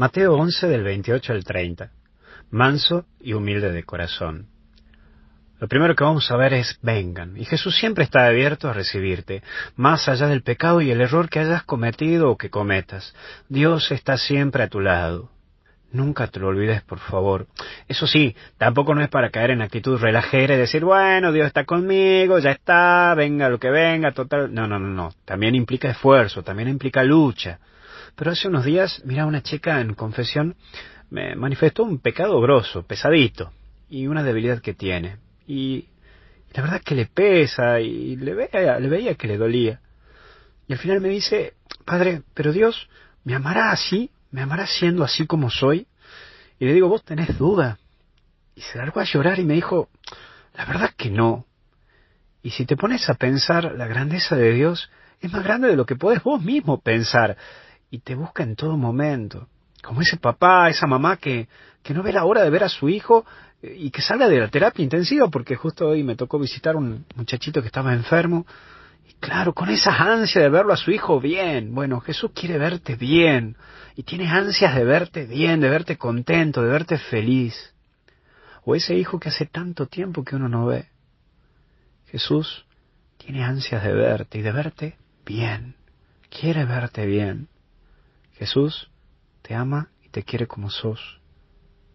Mateo 11 del 28 al 30. Manso y humilde de corazón. Lo primero que vamos a ver es vengan. Y Jesús siempre está abierto a recibirte, más allá del pecado y el error que hayas cometido o que cometas. Dios está siempre a tu lado. Nunca te lo olvides, por favor. Eso sí, tampoco no es para caer en actitud relajera y decir, bueno, Dios está conmigo, ya está, venga lo que venga, total. No, no, no, no. También implica esfuerzo, también implica lucha. Pero hace unos días, mira, una chica en confesión me manifestó un pecado grosso, pesadito, y una debilidad que tiene. Y la verdad que le pesa y le veía, le veía que le dolía. Y al final me dice, Padre, pero Dios me amará así, me amará siendo así como soy. Y le digo, vos tenés duda. Y se largó a llorar y me dijo, la verdad que no. Y si te pones a pensar, la grandeza de Dios es más grande de lo que podés vos mismo pensar y te busca en todo momento. Como ese papá, esa mamá que, que no ve la hora de ver a su hijo eh, y que salga de la terapia intensiva, porque justo hoy me tocó visitar un muchachito que estaba enfermo. Y claro, con esa ansia de verlo a su hijo bien. Bueno, Jesús quiere verte bien. Y tiene ansias de verte bien, de verte contento, de verte feliz. O ese hijo que hace tanto tiempo que uno no ve. Jesús tiene ansias de verte y de verte bien. Quiere verte bien. Jesús te ama y te quiere como sos.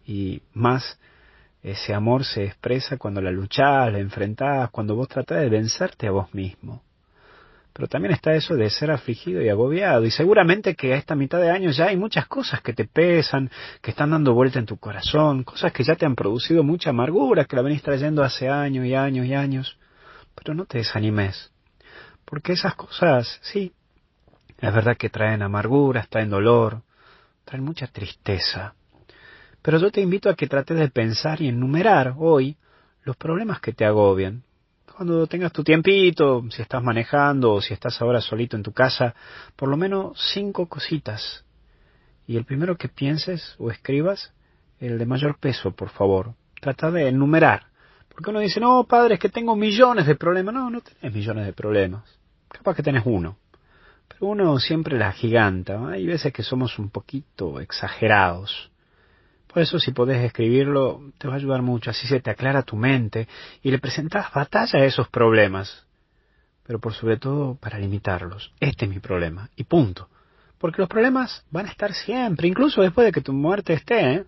Y más, ese amor se expresa cuando la luchás, la enfrentás, cuando vos tratás de vencerte a vos mismo. Pero también está eso de ser afligido y agobiado. Y seguramente que a esta mitad de año ya hay muchas cosas que te pesan, que están dando vuelta en tu corazón, cosas que ya te han producido mucha amargura, que la venís trayendo hace años y años y años. Pero no te desanimes. Porque esas cosas, sí, es verdad que traen amarguras, traen dolor, traen mucha tristeza. Pero yo te invito a que trates de pensar y enumerar hoy los problemas que te agobian. Cuando tengas tu tiempito, si estás manejando o si estás ahora solito en tu casa, por lo menos cinco cositas. Y el primero que pienses o escribas, el de mayor peso, por favor. Trata de enumerar. Porque uno dice, no, padre, es que tengo millones de problemas. No, no tenés millones de problemas. Capaz que tenés uno uno siempre la giganta. Hay veces que somos un poquito exagerados. Por eso si podés escribirlo, te va a ayudar mucho. Así se te aclara tu mente y le presentas batalla a esos problemas. Pero por sobre todo para limitarlos. Este es mi problema. Y punto. Porque los problemas van a estar siempre, incluso después de que tu muerte esté. ¿eh?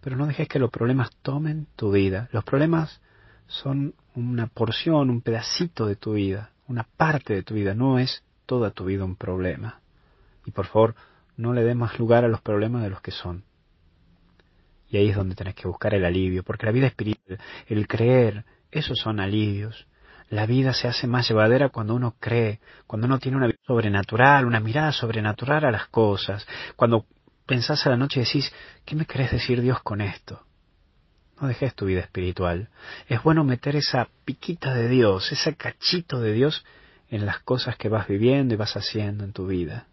Pero no dejes que los problemas tomen tu vida. Los problemas son una porción, un pedacito de tu vida, una parte de tu vida. No es toda tu vida un problema. Y por favor, no le des más lugar a los problemas de los que son. Y ahí es donde tenés que buscar el alivio, porque la vida espiritual, el creer, esos son alivios. La vida se hace más llevadera cuando uno cree, cuando uno tiene una vida sobrenatural, una mirada sobrenatural a las cosas, cuando pensás a la noche y decís, ¿qué me querés decir Dios con esto? No dejes tu vida espiritual. Es bueno meter esa piquita de Dios, ese cachito de Dios en las cosas que vas viviendo y vas haciendo en tu vida.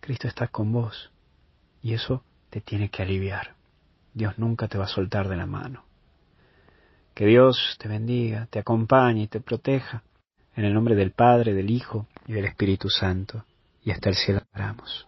Cristo está con vos y eso te tiene que aliviar. Dios nunca te va a soltar de la mano. Que Dios te bendiga, te acompañe y te proteja. En el nombre del Padre, del Hijo y del Espíritu Santo. Y hasta el cielo oramos.